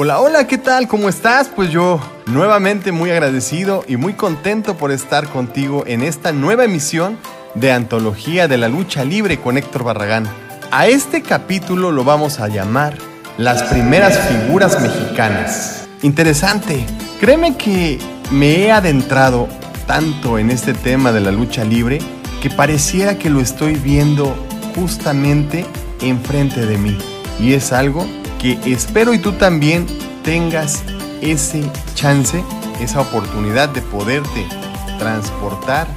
Hola, hola, ¿qué tal? ¿Cómo estás? Pues yo nuevamente muy agradecido y muy contento por estar contigo en esta nueva emisión de Antología de la Lucha Libre con Héctor Barragán. A este capítulo lo vamos a llamar Las primeras figuras mexicanas. Interesante. Créeme que me he adentrado tanto en este tema de la lucha libre que pareciera que lo estoy viendo justamente enfrente de mí. Y es algo que espero y tú también tengas ese chance, esa oportunidad de poderte transportar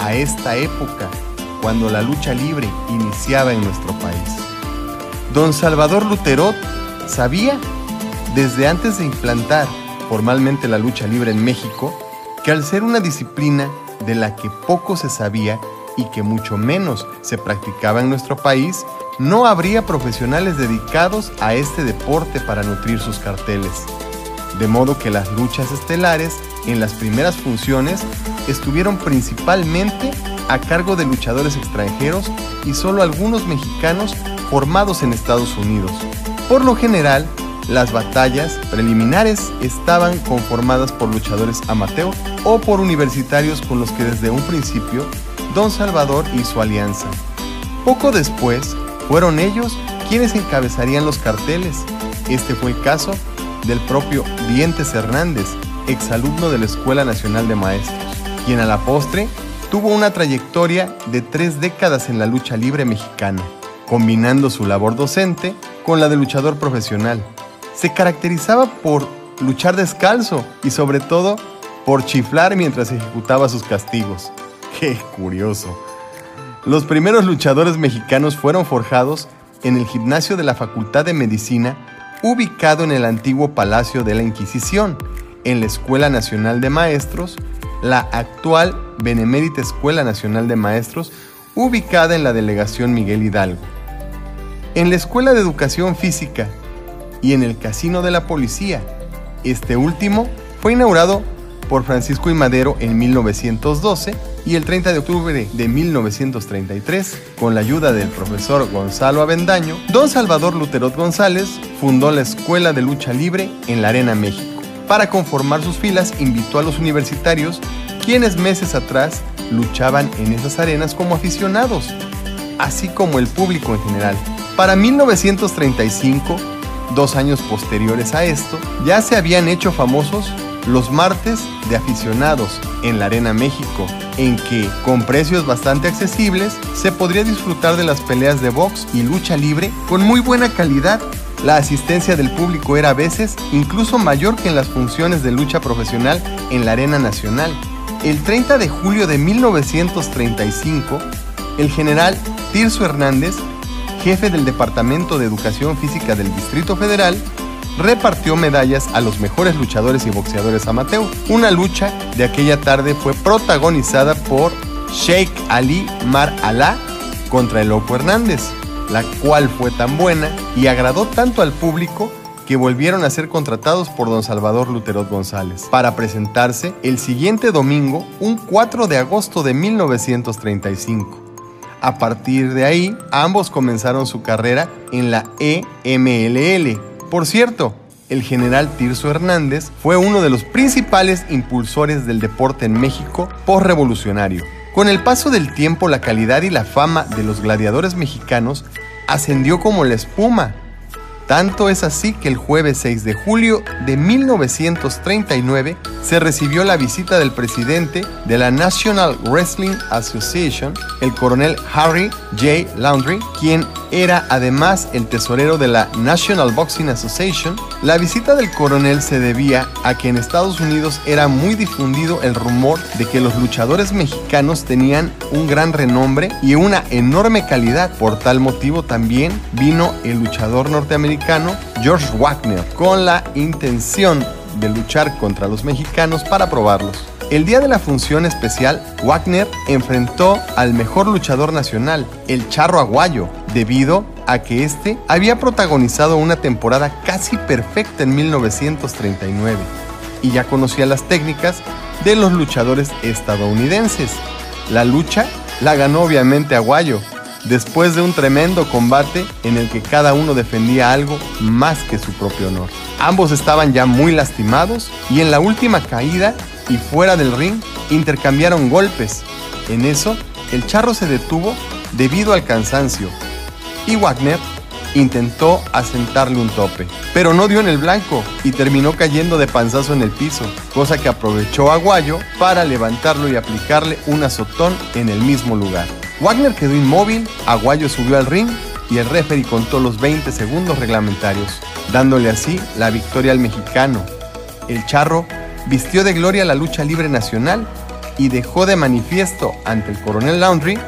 a esta época cuando la lucha libre iniciaba en nuestro país. Don Salvador Luterot sabía, desde antes de implantar formalmente la lucha libre en México, que al ser una disciplina de la que poco se sabía y que mucho menos se practicaba en nuestro país, no habría profesionales dedicados a este deporte para nutrir sus carteles. De modo que las luchas estelares en las primeras funciones estuvieron principalmente a cargo de luchadores extranjeros y solo algunos mexicanos formados en Estados Unidos. Por lo general, las batallas preliminares estaban conformadas por luchadores amateur o por universitarios con los que desde un principio Don Salvador hizo alianza. Poco después, fueron ellos quienes encabezarían los carteles. Este fue el caso del propio Dientes Hernández, exalumno de la Escuela Nacional de Maestros, quien a la postre tuvo una trayectoria de tres décadas en la lucha libre mexicana, combinando su labor docente con la de luchador profesional. Se caracterizaba por luchar descalzo y sobre todo por chiflar mientras ejecutaba sus castigos. ¡Qué curioso! Los primeros luchadores mexicanos fueron forjados en el gimnasio de la Facultad de Medicina, ubicado en el antiguo Palacio de la Inquisición, en la Escuela Nacional de Maestros, la actual Benemérita Escuela Nacional de Maestros, ubicada en la delegación Miguel Hidalgo. En la Escuela de Educación Física y en el Casino de la Policía. Este último fue inaugurado por Francisco I. Madero en 1912 y el 30 de octubre de 1933, con la ayuda del profesor Gonzalo Avendaño, don Salvador Luterot González fundó la Escuela de Lucha Libre en la Arena México. Para conformar sus filas invitó a los universitarios, quienes meses atrás luchaban en esas arenas como aficionados, así como el público en general. Para 1935, dos años posteriores a esto, ya se habían hecho famosos los martes de aficionados en la Arena México, en que, con precios bastante accesibles, se podría disfrutar de las peleas de box y lucha libre con muy buena calidad. La asistencia del público era a veces incluso mayor que en las funciones de lucha profesional en la Arena Nacional. El 30 de julio de 1935, el general Tirso Hernández, jefe del Departamento de Educación Física del Distrito Federal, repartió medallas a los mejores luchadores y boxeadores amateur. Una lucha de aquella tarde fue protagonizada por Sheikh Ali Mar Alá contra el Loco Hernández, la cual fue tan buena y agradó tanto al público que volvieron a ser contratados por don Salvador Luterot González para presentarse el siguiente domingo, un 4 de agosto de 1935. A partir de ahí, ambos comenzaron su carrera en la EMLL, por cierto, el general Tirso Hernández fue uno de los principales impulsores del deporte en México postrevolucionario. Con el paso del tiempo, la calidad y la fama de los gladiadores mexicanos ascendió como la espuma. Tanto es así que el jueves 6 de julio de 1939 se recibió la visita del presidente de la National Wrestling Association, el coronel Harry J. Laundry, quien era además el tesorero de la National Boxing Association. La visita del coronel se debía a que en Estados Unidos era muy difundido el rumor de que los luchadores mexicanos tenían un gran renombre y una enorme calidad. Por tal motivo también vino el luchador norteamericano George Wagner con la intención de luchar contra los mexicanos para probarlos. El día de la función especial, Wagner enfrentó al mejor luchador nacional, el Charro Aguayo, debido a que este había protagonizado una temporada casi perfecta en 1939 y ya conocía las técnicas de los luchadores estadounidenses. La lucha la ganó obviamente Aguayo, después de un tremendo combate en el que cada uno defendía algo más que su propio honor. Ambos estaban ya muy lastimados y en la última caída y fuera del ring intercambiaron golpes. En eso, el charro se detuvo debido al cansancio y Wagner intentó asentarle un tope, pero no dio en el blanco y terminó cayendo de panzazo en el piso, cosa que aprovechó Aguayo para levantarlo y aplicarle un azotón en el mismo lugar. Wagner quedó inmóvil, Aguayo subió al ring y el referee contó los 20 segundos reglamentarios, dándole así la victoria al mexicano. El charro vistió de gloria la lucha libre nacional y dejó de manifiesto ante el coronel Laundry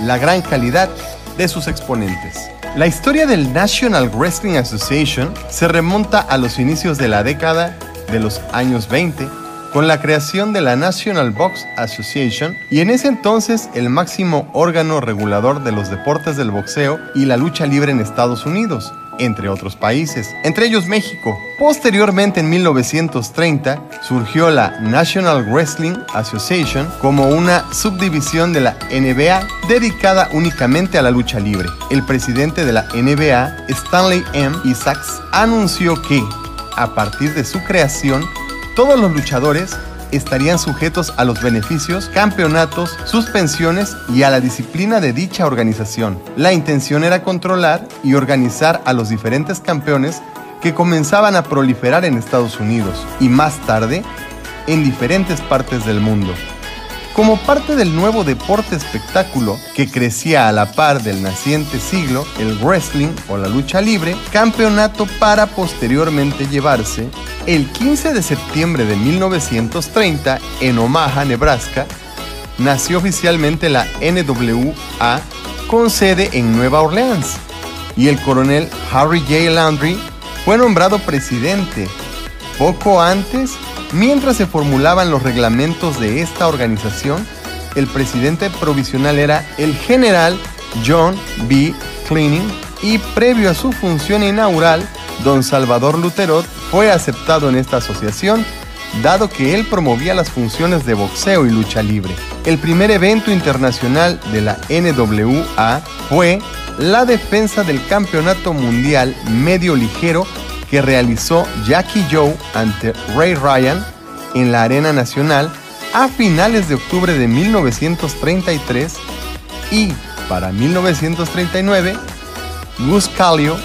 la gran calidad de sus exponentes. La historia del National Wrestling Association se remonta a los inicios de la década de los años 20 con la creación de la National Box Association y en ese entonces el máximo órgano regulador de los deportes del boxeo y la lucha libre en Estados Unidos, entre otros países, entre ellos México. Posteriormente, en 1930, surgió la National Wrestling Association como una subdivisión de la NBA dedicada únicamente a la lucha libre. El presidente de la NBA, Stanley M. Isaacs, anunció que, a partir de su creación, todos los luchadores estarían sujetos a los beneficios, campeonatos, suspensiones y a la disciplina de dicha organización. La intención era controlar y organizar a los diferentes campeones que comenzaban a proliferar en Estados Unidos y más tarde en diferentes partes del mundo. Como parte del nuevo deporte espectáculo que crecía a la par del naciente siglo, el wrestling o la lucha libre, campeonato para posteriormente llevarse el 15 de septiembre de 1930 en Omaha, Nebraska, nació oficialmente la NWA con sede en Nueva Orleans y el coronel Harry J. Landry fue nombrado presidente. Poco antes Mientras se formulaban los reglamentos de esta organización, el presidente provisional era el general John B. Cleaning y previo a su función inaugural, don Salvador Luterot fue aceptado en esta asociación dado que él promovía las funciones de boxeo y lucha libre. El primer evento internacional de la NWA fue la defensa del Campeonato Mundial Medio Ligero que realizó Jackie Joe ante Ray Ryan en la Arena Nacional a finales de octubre de 1933 y para 1939 Gus Calio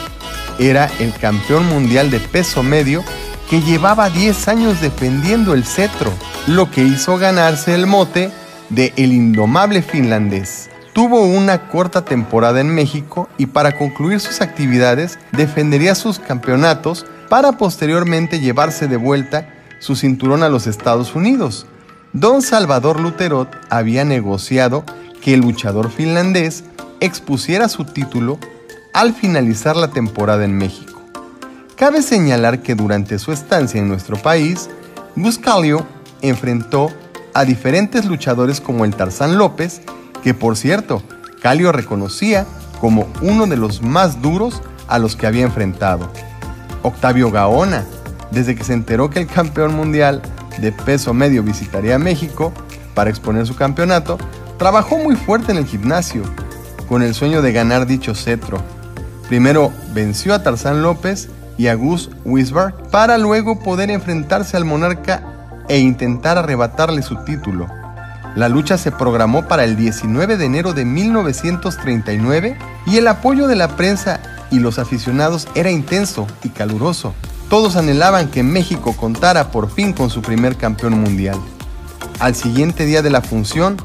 era el campeón mundial de peso medio que llevaba 10 años defendiendo el cetro, lo que hizo ganarse el mote de El Indomable Finlandés. Tuvo una corta temporada en México y para concluir sus actividades defendería sus campeonatos para posteriormente llevarse de vuelta su cinturón a los Estados Unidos. Don Salvador Luterot había negociado que el luchador finlandés expusiera su título al finalizar la temporada en México. Cabe señalar que durante su estancia en nuestro país, Buscalio enfrentó a diferentes luchadores como el Tarzán López que por cierto, Calio reconocía como uno de los más duros a los que había enfrentado. Octavio Gaona, desde que se enteró que el campeón mundial de peso medio visitaría México para exponer su campeonato, trabajó muy fuerte en el gimnasio, con el sueño de ganar dicho cetro. Primero venció a Tarzán López y a Gus Wisberg para luego poder enfrentarse al monarca e intentar arrebatarle su título. La lucha se programó para el 19 de enero de 1939 y el apoyo de la prensa y los aficionados era intenso y caluroso. Todos anhelaban que México contara por fin con su primer campeón mundial. Al siguiente día de la función,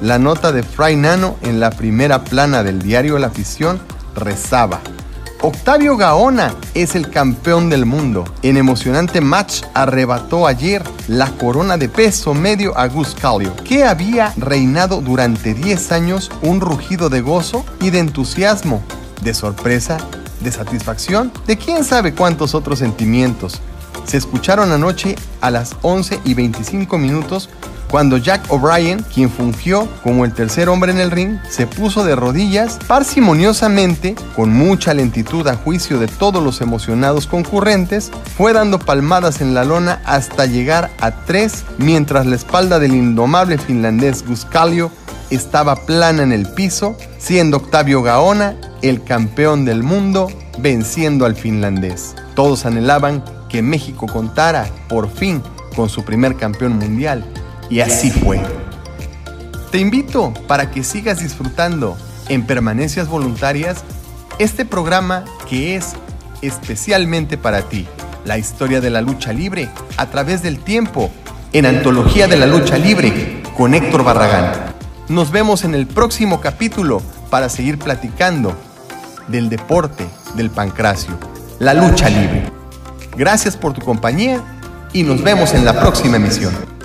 la nota de Fray Nano en la primera plana del diario La Afición rezaba. Octavio Gaona es el campeón del mundo. En emocionante match arrebató ayer la corona de peso medio a Gus Calio, que había reinado durante 10 años un rugido de gozo y de entusiasmo, de sorpresa, de satisfacción, de quién sabe cuántos otros sentimientos. Se escucharon anoche a las 11 y 25 minutos cuando Jack O'Brien, quien fungió como el tercer hombre en el ring, se puso de rodillas parsimoniosamente, con mucha lentitud a juicio de todos los emocionados concurrentes, fue dando palmadas en la lona hasta llegar a tres, mientras la espalda del indomable finlandés Guscalio estaba plana en el piso, siendo Octavio Gaona el campeón del mundo, venciendo al finlandés. Todos anhelaban que México contara, por fin, con su primer campeón mundial, y así fue. Te invito para que sigas disfrutando en permanencias voluntarias este programa que es especialmente para ti, la historia de la lucha libre a través del tiempo, en Antología de la Lucha Libre con Héctor Barragán. Nos vemos en el próximo capítulo para seguir platicando del deporte del pancracio, la lucha libre. Gracias por tu compañía y nos vemos en la próxima emisión.